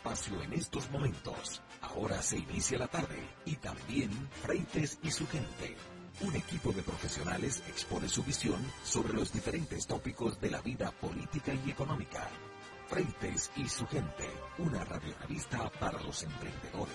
espacio en estos momentos. Ahora se inicia la tarde y también Freites y su gente. Un equipo de profesionales expone su visión sobre los diferentes tópicos de la vida política y económica. Freites y su gente, una revista para los emprendedores.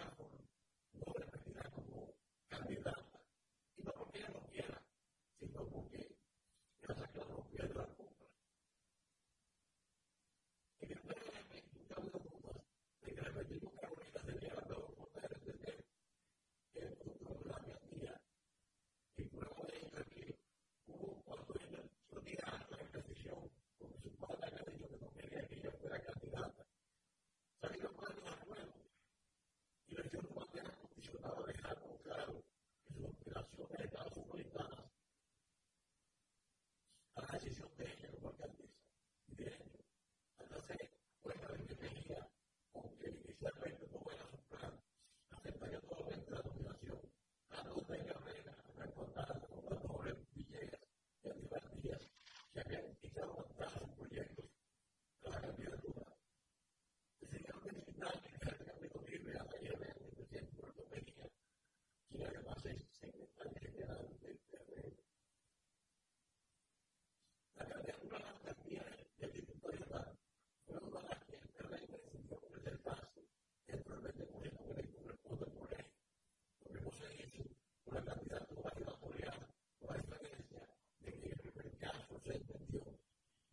don't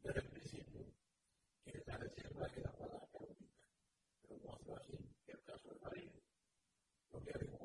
desde el principio que la reserva es la palabra única. Pero no fue así en el caso de María. Lo que había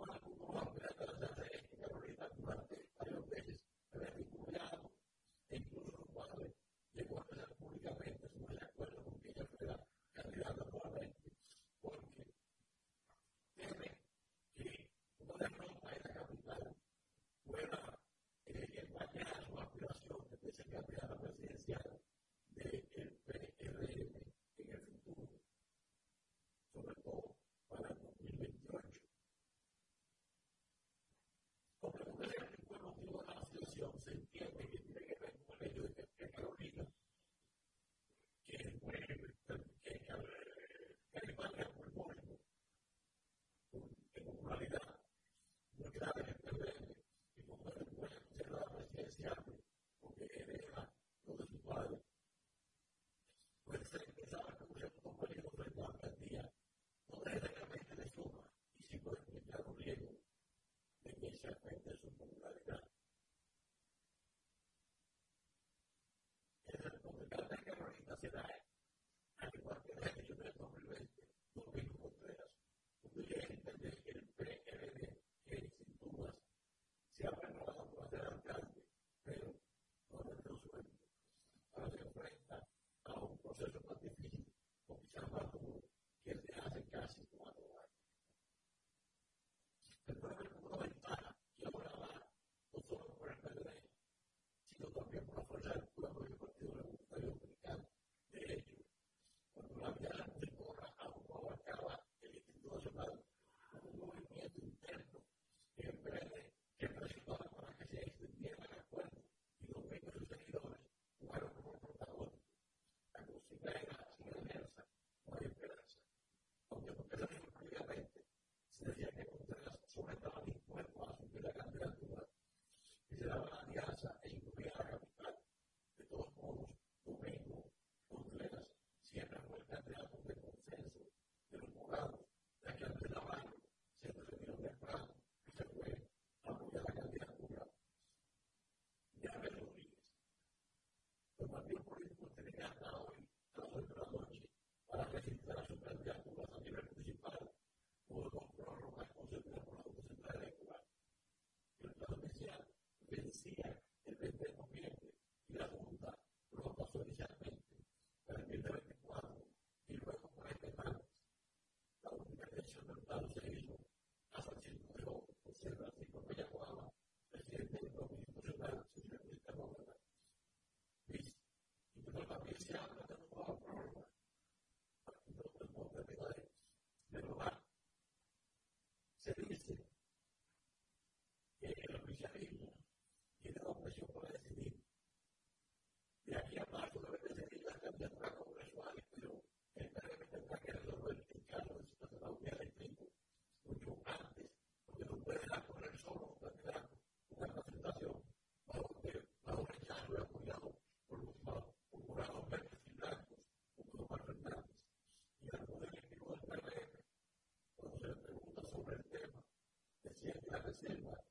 Gracias.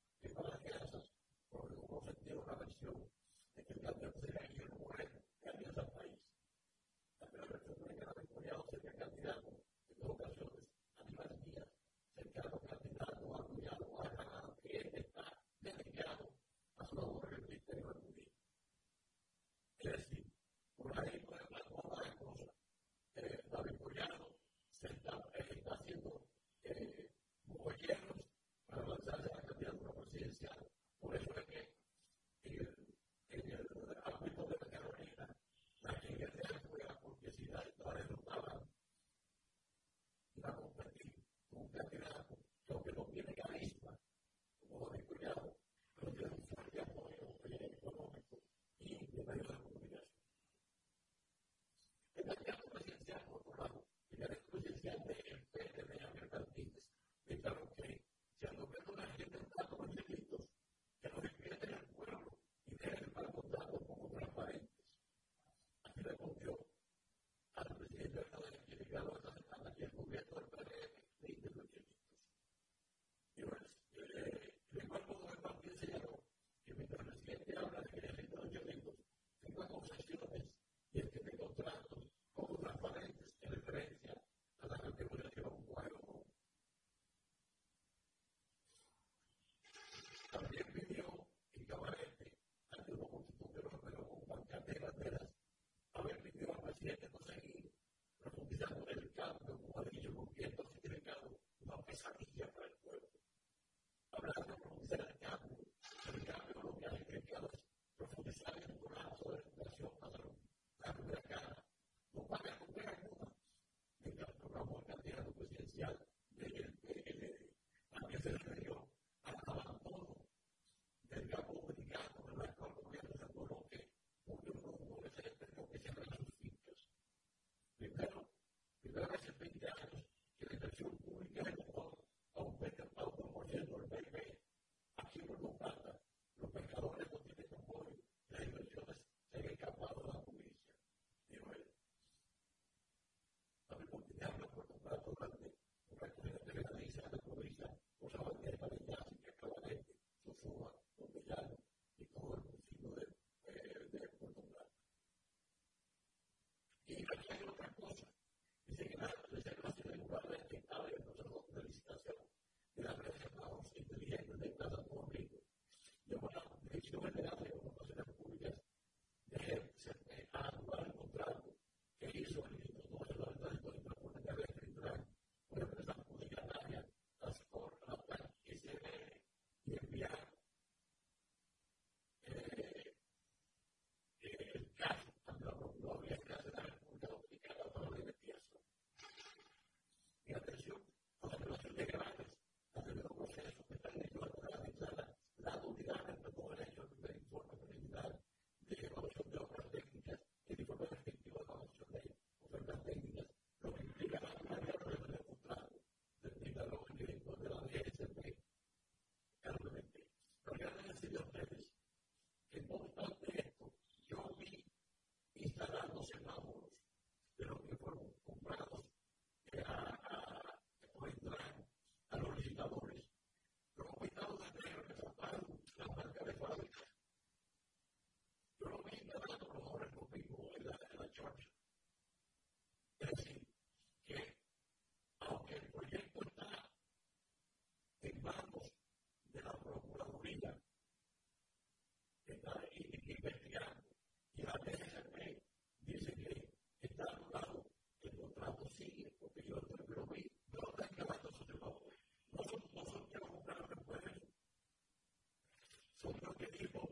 so now we're able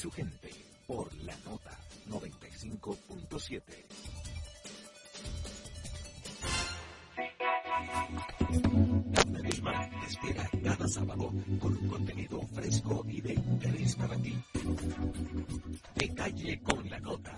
su gente por la nota 95.7. La misma espera cada sábado con un contenido fresco y de interés para ti. De calle con la nota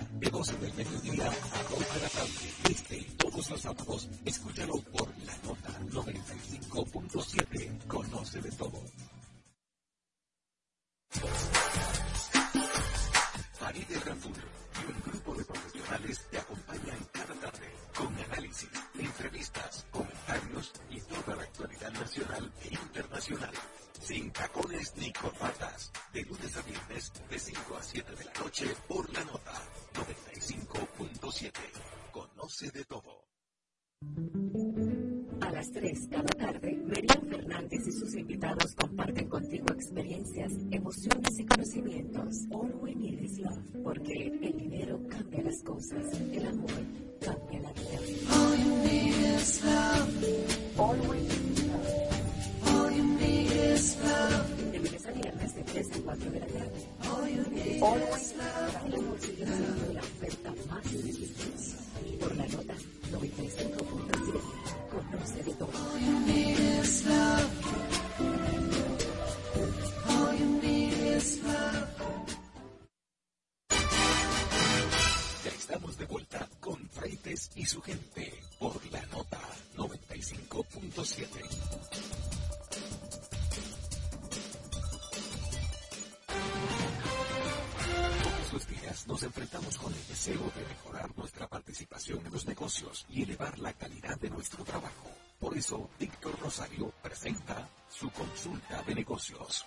nos enfrentamos con el deseo de mejorar nuestra participación en los negocios y elevar la calidad de nuestro trabajo. Por eso, Víctor Rosario presenta su consulta de negocios.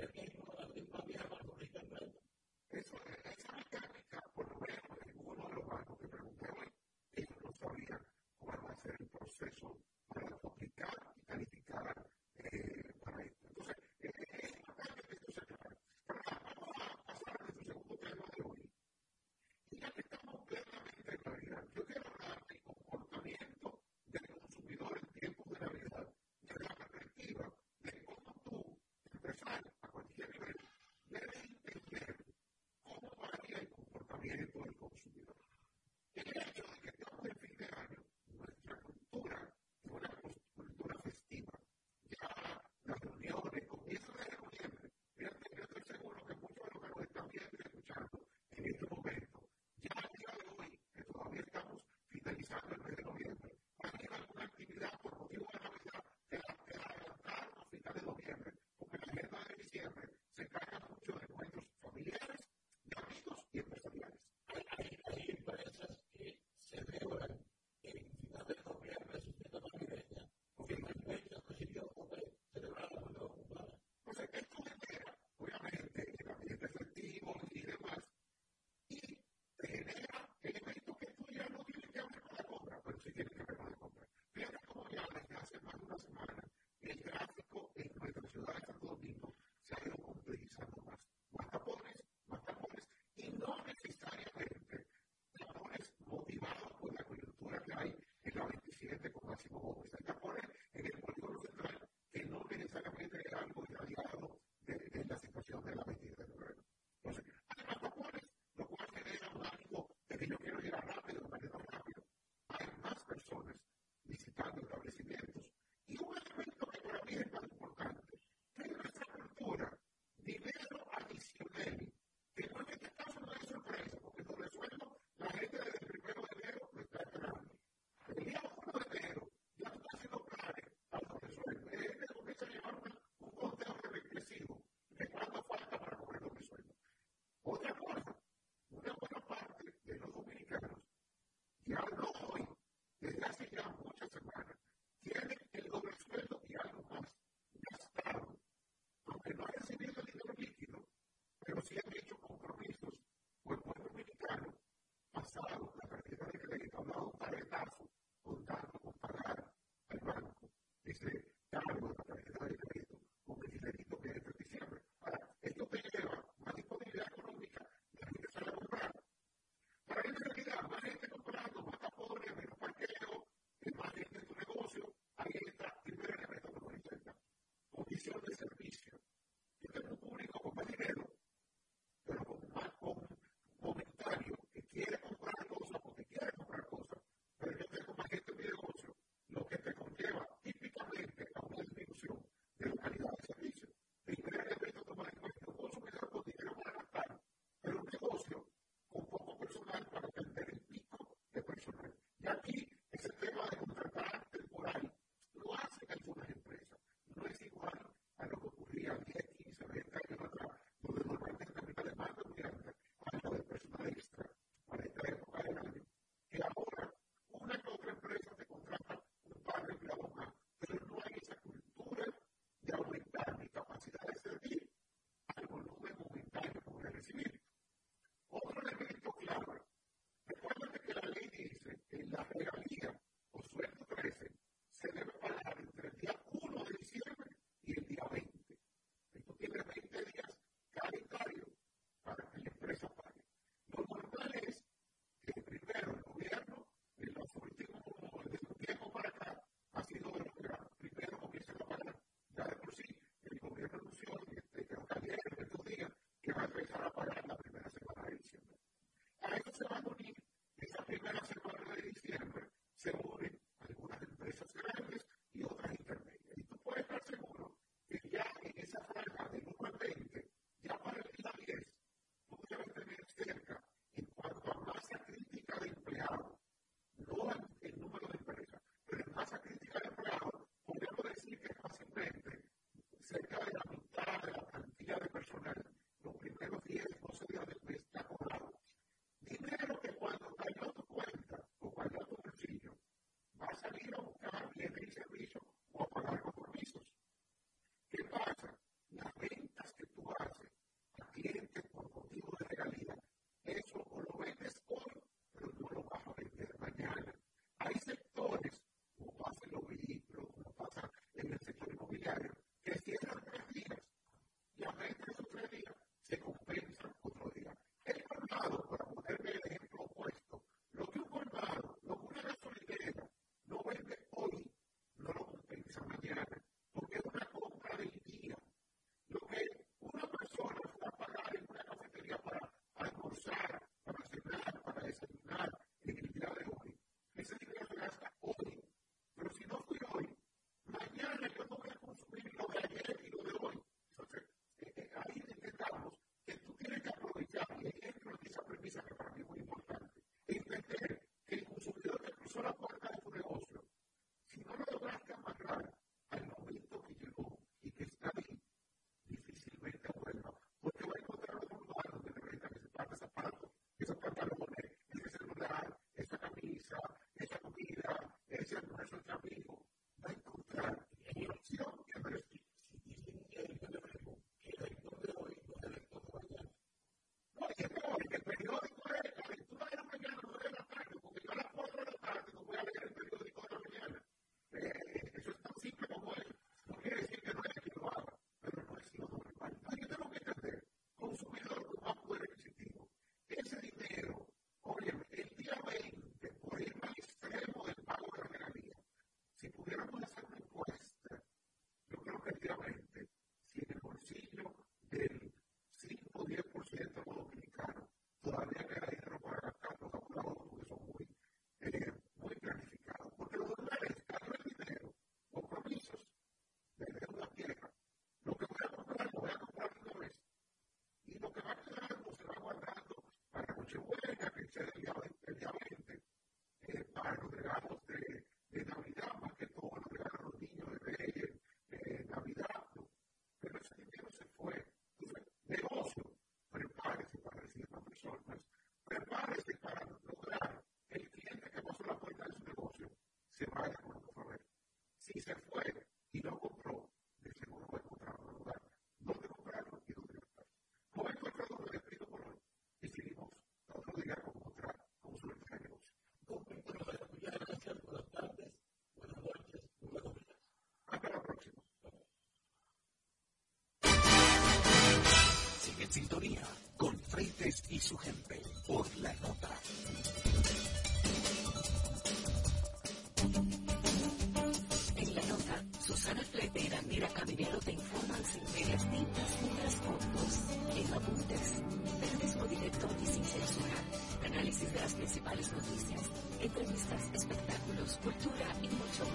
their Gracias. also sintonía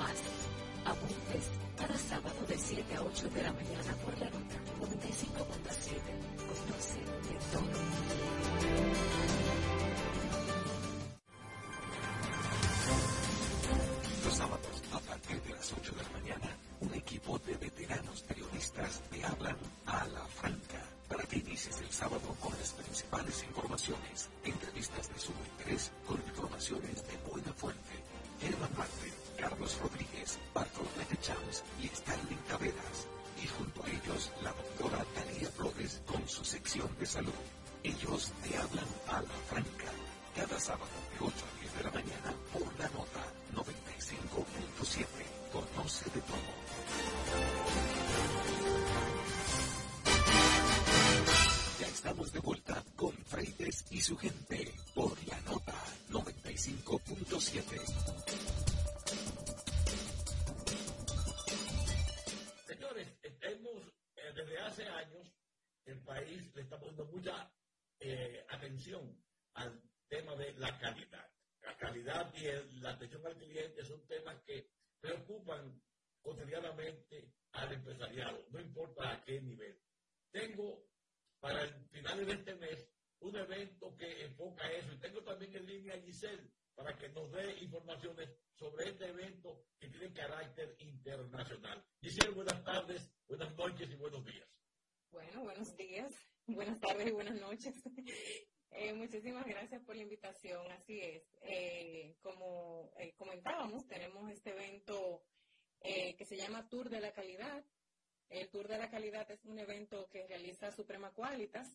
más. Apuntes, cada sábado de 7 a 8 de la mañana por nos dé informaciones sobre este evento que tiene carácter internacional. Giselle, buenas tardes, buenas noches y buenos días. Bueno, buenos días. Buenas tardes y buenas noches. Eh, muchísimas gracias por la invitación. Así es. Eh, como eh, comentábamos, tenemos este evento que se llama Tour de la Calidad. El Tour de la Calidad es un evento que realiza Suprema Qualitas,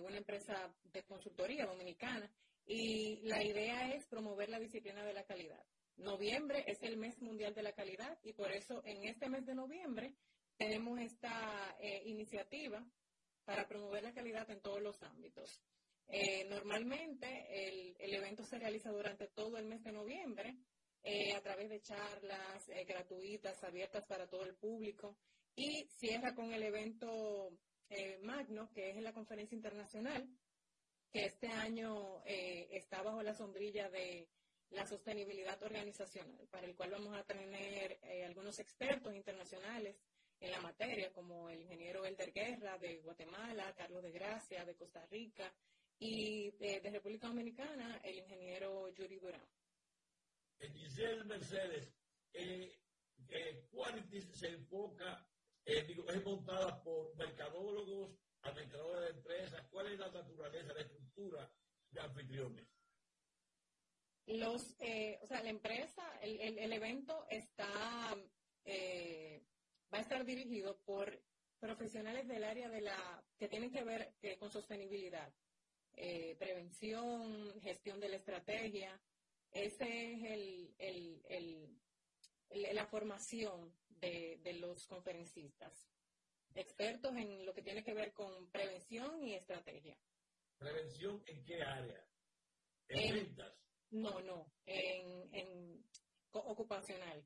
una empresa de consultoría dominicana, y la idea es promover la disciplina de la calidad. Noviembre es el mes mundial de la calidad y por eso en este mes de noviembre tenemos esta iniciativa para promover la calidad en todos los ámbitos. Eh, normalmente el, evento se realiza durante todo el mes de noviembre eh, a través de charlas eh, gratuitas, abiertas para todo el público y cierra con el evento magno, que es la conferencia internacional, que este año está bajo la sombrilla de la sostenibilidad organizacional, para el cual vamos a tener algunos expertos internacionales en la materia, como el ingeniero Elder Guerra de Guatemala, Carlos de Gracia de Costa Rica y de, República Dominicana, el ingeniero Yuri Durán. Giselle Mercedes, eh, eh, Quality enfoca, eh, es montada por mercadólogos, administradores de empresas. ¿Cuál es la naturaleza, la estructura de anfitriones? Los, eh, o sea, la empresa, el, el, el evento está eh, va a estar dirigido por profesionales del área de la que tienen que ver eh, con sostenibilidad, eh, prevención, gestión de la estrategia. Ese es el, la formación de, los conferencistas, expertos en lo que tiene que ver con prevención y estrategia. ¿Prevención en qué área? ¿En, ventas? No, no, en, en ocupacional.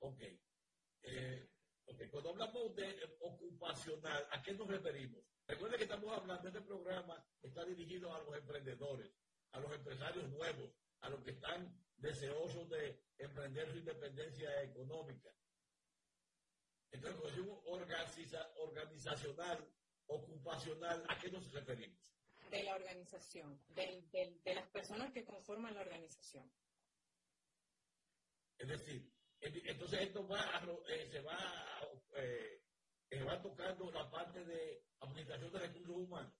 Ok. Eh, cuando hablamos de ocupacional, ¿a qué nos referimos? Recuerden que estamos hablando, este programa está dirigido a los emprendedores, a los empresarios nuevos, a los que están deseosos de emprender su independencia económica. Entonces, cuando organizacional, ocupacional, ¿a qué nos referimos? De la organización, de las personas que conforman la organización. Es decir, entonces esto va eh, se va, eh, eh, va tocando la parte de administración de recursos humanos.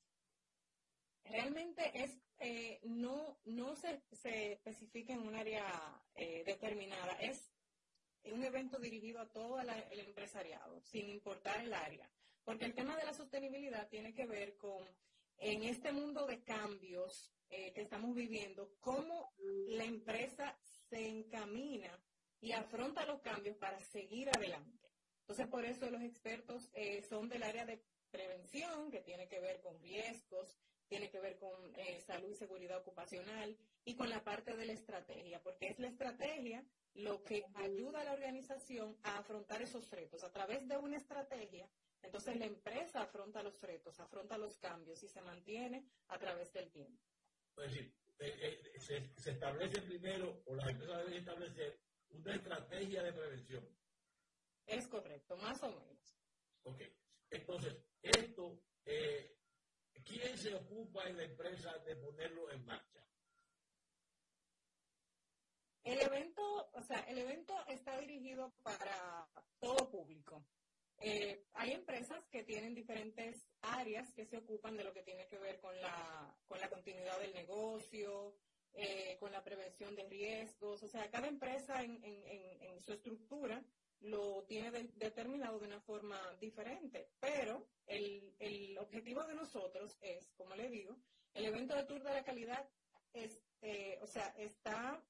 Realmente es no no se, se, especifica en un área determinada, es un evento dirigido a todo el empresariado, sin importar el área, porque el tema de la sostenibilidad tiene que ver con en este mundo de cambios que estamos viviendo, cómo la empresa se encamina y afronta los cambios para seguir adelante. Entonces, por eso los expertos eh, son del área de prevención, que tiene que ver con riesgos, tiene que ver con eh, salud y seguridad ocupacional y con la parte de la estrategia, porque es la estrategia lo que ayuda a la organización a afrontar esos retos. A través de una estrategia, entonces la empresa afronta los retos, afronta los cambios y se mantiene a través del tiempo. Es decir, eh, se, se, establece primero, o las empresas deben establecer una estrategia de prevención. Es correcto, más o menos. Ok, entonces, esto, eh, ¿quién se ocupa en la empresa de ponerlo en marcha? El evento, o sea, el evento está dirigido para todo público. Eh, hay empresas que tienen diferentes áreas que se ocupan de lo que tiene que ver con la, con la continuidad del negocio, eh, con la prevención de riesgos. O sea, cada empresa en, su estructura lo tiene determinado de una forma diferente, pero el, objetivo de nosotros es, como le digo, el evento de Tour de la Calidad es, eh, o sea, está,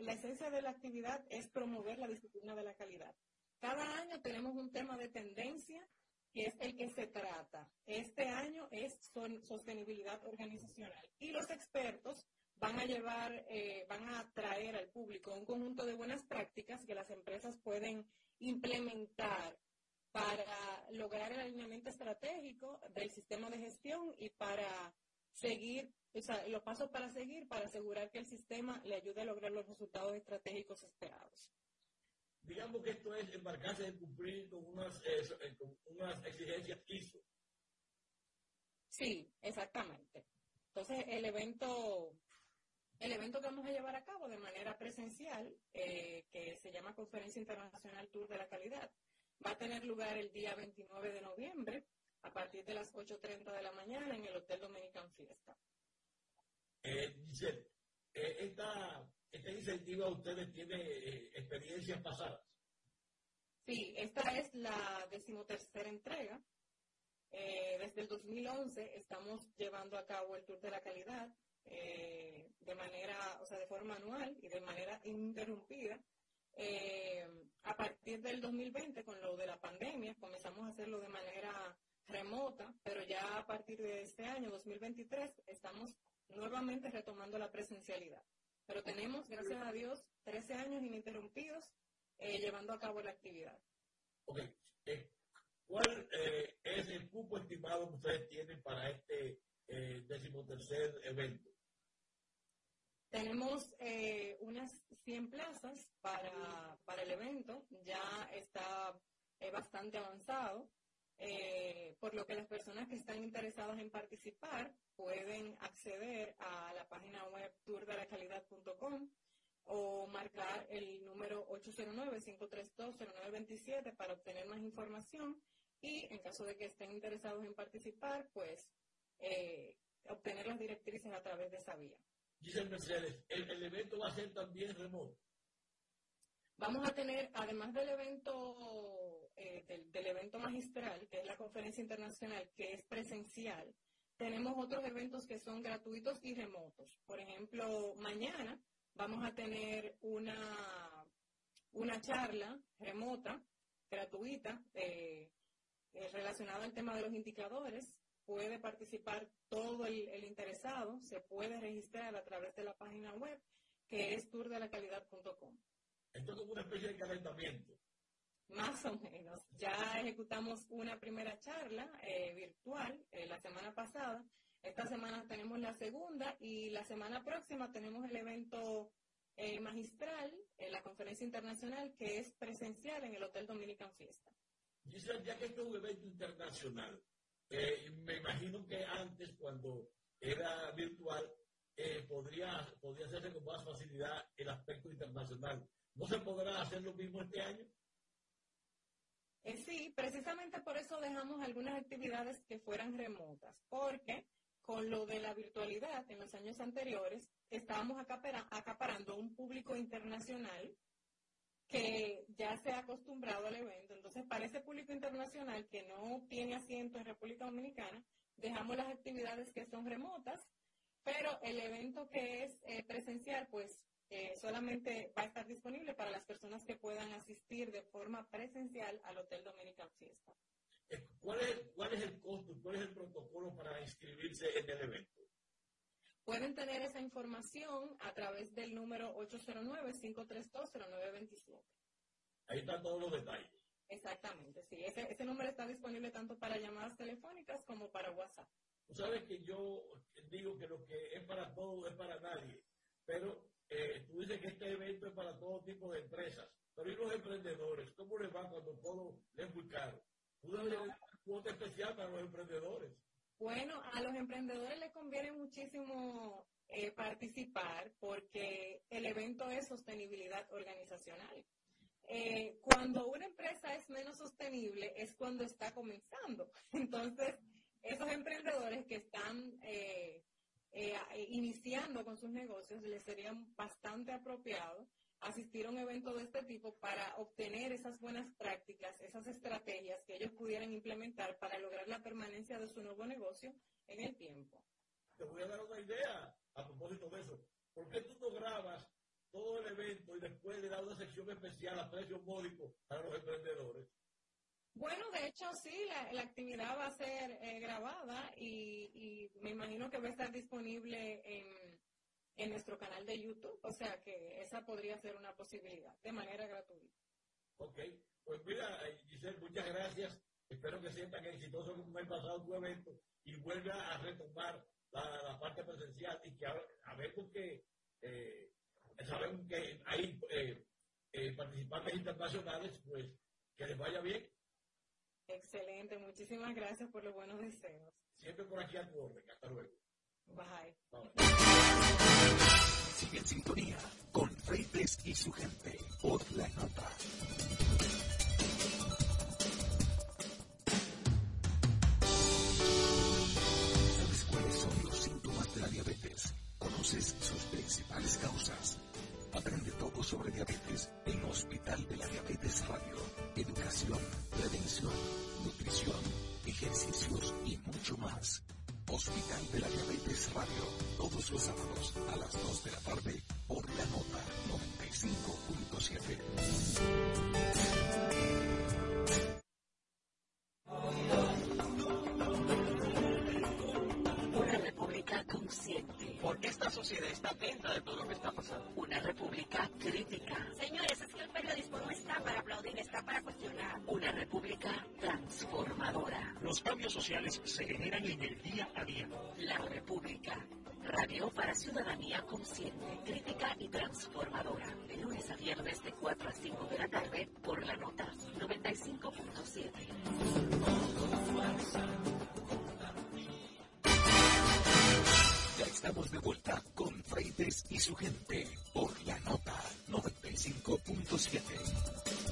la esencia de la actividad es promover la disciplina de la calidad. Cada año tenemos un tema de tendencia que es el que se trata. Este año es sostenibilidad organizacional y los expertos van a llevar, eh, van a traer al público un conjunto de buenas prácticas que las empresas pueden implementar para lograr el alineamiento estratégico del sistema de gestión y para seguir, o sea, los pasos para seguir para asegurar que el sistema le ayude a lograr los resultados estratégicos esperados digamos que esto es embarcarse en cumplir con unas, eh, con unas exigencias ISO. Sí, exactamente. Entonces, el evento, el evento que vamos a llevar a cabo de manera presencial, eh, que se llama Conferencia Internacional Tour de la Calidad, va a tener lugar el día 29 de noviembre a partir de las 8.30 de la mañana en el Hotel Dominican Fiesta. Eh, Giselle, esta ¿Esta iniciativa ustedes tienen eh, experiencias pasadas? Sí, esta es la decimotercera entrega. Eh, desde el 2011 estamos llevando a cabo el Tour de la Calidad eh, de manera, o sea, de forma anual y de manera interrumpida. a partir del 2020, con lo de la pandemia, comenzamos a hacerlo de manera remota, pero ya a partir de este año, 2023, estamos nuevamente retomando la presencialidad. Pero tenemos, gracias a Dios, 13 años ininterrumpidos eh, llevando a cabo la actividad. Ok. Eh, ¿Cuál eh, es el cupo estimado que ustedes tienen para este decimotercer evento? Tenemos unas 100 plazas para, para el evento. Ya está bastante avanzado. Eh, por lo que las personas que están interesadas en participar pueden acceder a la página web tourdelacalidad.com o marcar el número 809-532-0927 para obtener más información y en caso de que estén interesados en participar, pues eh, obtener las directrices a través de esa vía. Giselle Mercedes, ¿el, evento va a ser también remoto? Vamos a tener, además del evento eh, del, evento magistral, que es la conferencia internacional, que es presencial, tenemos otros eventos que son gratuitos y remotos. Por ejemplo, mañana vamos a tener una, una charla remota, gratuita, eh, eh, relacionada al tema de los indicadores. Puede participar todo el, el, interesado, se puede registrar a través de la página web que es tourdelacalidad.com. Esto es como una especie de calentamiento. Más o menos. Ya ejecutamos una primera charla eh, virtual eh, la semana pasada. Esta semana tenemos la segunda y la semana próxima tenemos el evento eh, magistral, la conferencia internacional, que es presencial en el Hotel Dominican Fiesta. Giselle, ya que esto es un evento internacional, me imagino que antes, cuando era virtual, podría, podría hacerse con más facilidad el aspecto internacional. ¿No se podrá hacer lo mismo este año? Eh, sí, precisamente por eso dejamos algunas actividades que fueran remotas, porque con lo de la virtualidad en los años anteriores estábamos acaparando un público internacional que ya se ha acostumbrado al evento. Entonces, para ese público internacional que no tiene asiento en República Dominicana, dejamos las actividades que son remotas, pero el evento que es eh, presencial, pues eh, solamente va a estar disponible para las personas que puedan asistir de forma presencial al Hotel Dominican Fiesta. Eh, ¿Cuál es, ¿Cuál es el costo, cuál es el protocolo para inscribirse en el evento? Pueden tener esa información a través del número 809-532-0927. Ahí están todos los detalles. Exactamente, sí. Ese, ese número está disponible tanto para llamadas telefónicas como para WhatsApp. Tú sabes que yo digo que lo que es para todos es para nadie, pero eh, tú dices que este evento es para todo tipo de empresas, pero ¿y los emprendedores? ¿Cómo les va cuando todo es muy caro? ¿Tú dar una cuota especial para los emprendedores? Bueno, a los emprendedores les conviene muchísimo eh, participar porque el evento es sostenibilidad organizacional. Eh, cuando una empresa es menos sostenible es cuando está comenzando. Entonces, esos emprendedores que están eh, eh, iniciando con sus negocios, les sería bastante apropiado asistir a un evento de este tipo para obtener esas buenas prácticas, esas estrategias que ellos pudieran implementar para lograr la permanencia de su nuevo negocio en el tiempo. Te voy a dar una idea a propósito de eso. ¿Por qué tú no grabas todo el evento y después le das una sección especial a precio módico para los emprendedores? Bueno, de hecho sí, la, actividad va a ser eh, grabada y, me imagino que va a estar disponible en, nuestro canal de YouTube, o sea que esa podría ser una posibilidad de manera gratuita. Ok, pues mira, eh, Giselle, muchas gracias. Espero que sientan exitoso como el pasado tu evento y vuelva a retomar la, parte presencial y que a, ver que eh, sabemos que hay eh, participantes internacionales, pues que les vaya bien Excelente, muchísimas gracias por los buenos deseos. Siempre por aquí a tu orden, hasta luego. Bye. Sigue en sintonía con Freites y su gente por la nota. Crítica. Señores, es que el periodismo no está para aplaudir, está para cuestionar. Una república transformadora. Los cambios sociales se generan en el día a día. La República. Radio para ciudadanía consciente, crítica y transformadora. De lunes a viernes de 4 a 5 de la tarde por la nota 95.7. estamos de vuelta con Freites y su gente por la nota 95.7.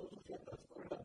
確かに。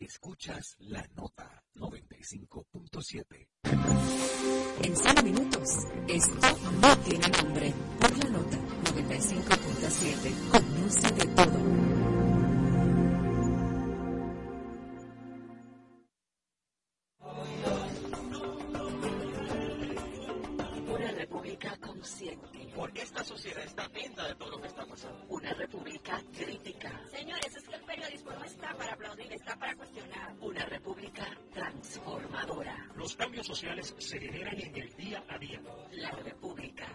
Escuchas la nota 95.7. En 5 minutos, esto no tiene nombre. Por la nota 95.7, conoce de todo. Los cambios sociales se generan en el día a día. La República.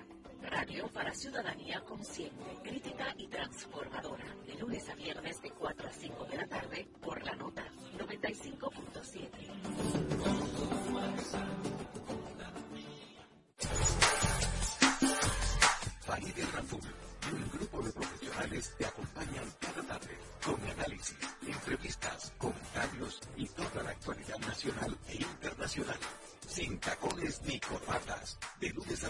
Radio para ciudadanía consciente, crítica y transformadora. De lunes a viernes de 4 a 5 de la tarde por la nota 95.7. Un grupo de profesionales te acompañan cada tarde con análisis, entrevistas, comentarios y toda la actualidad nacional Nacional. Sin tacones ni corbatas. De lunes a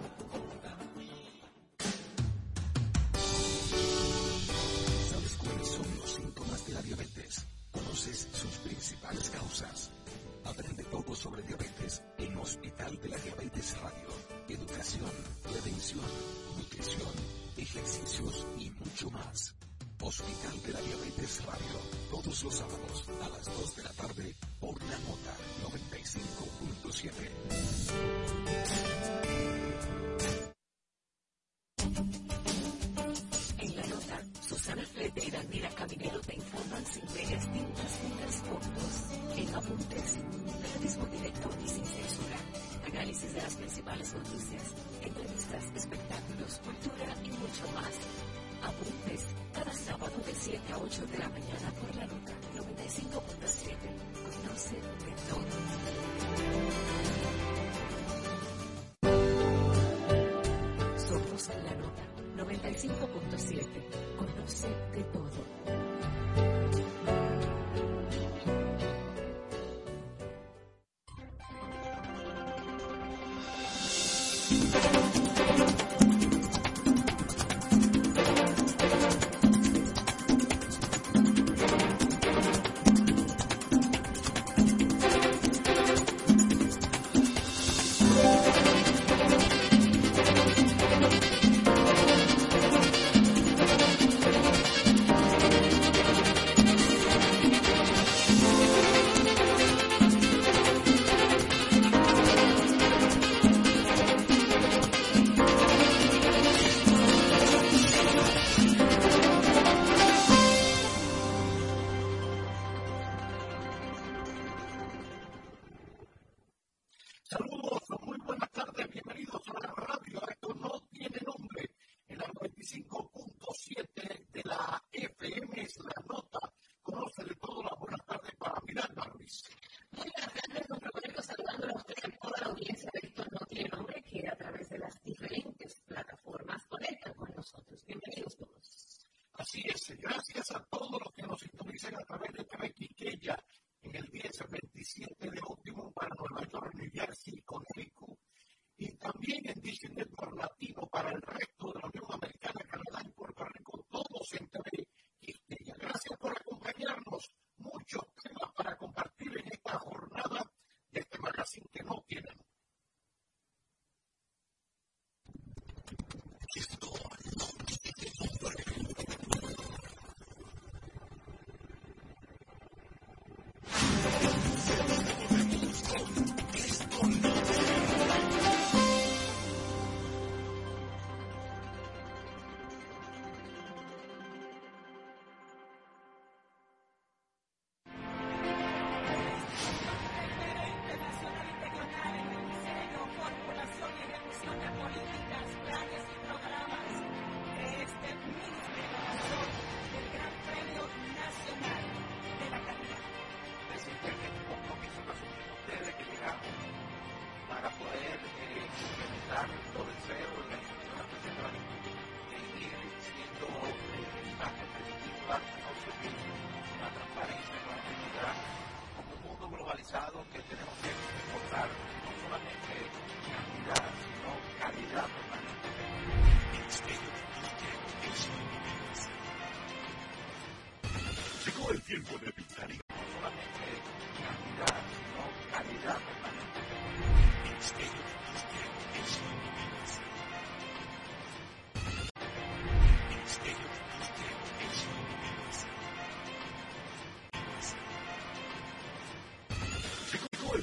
los sábados a las 2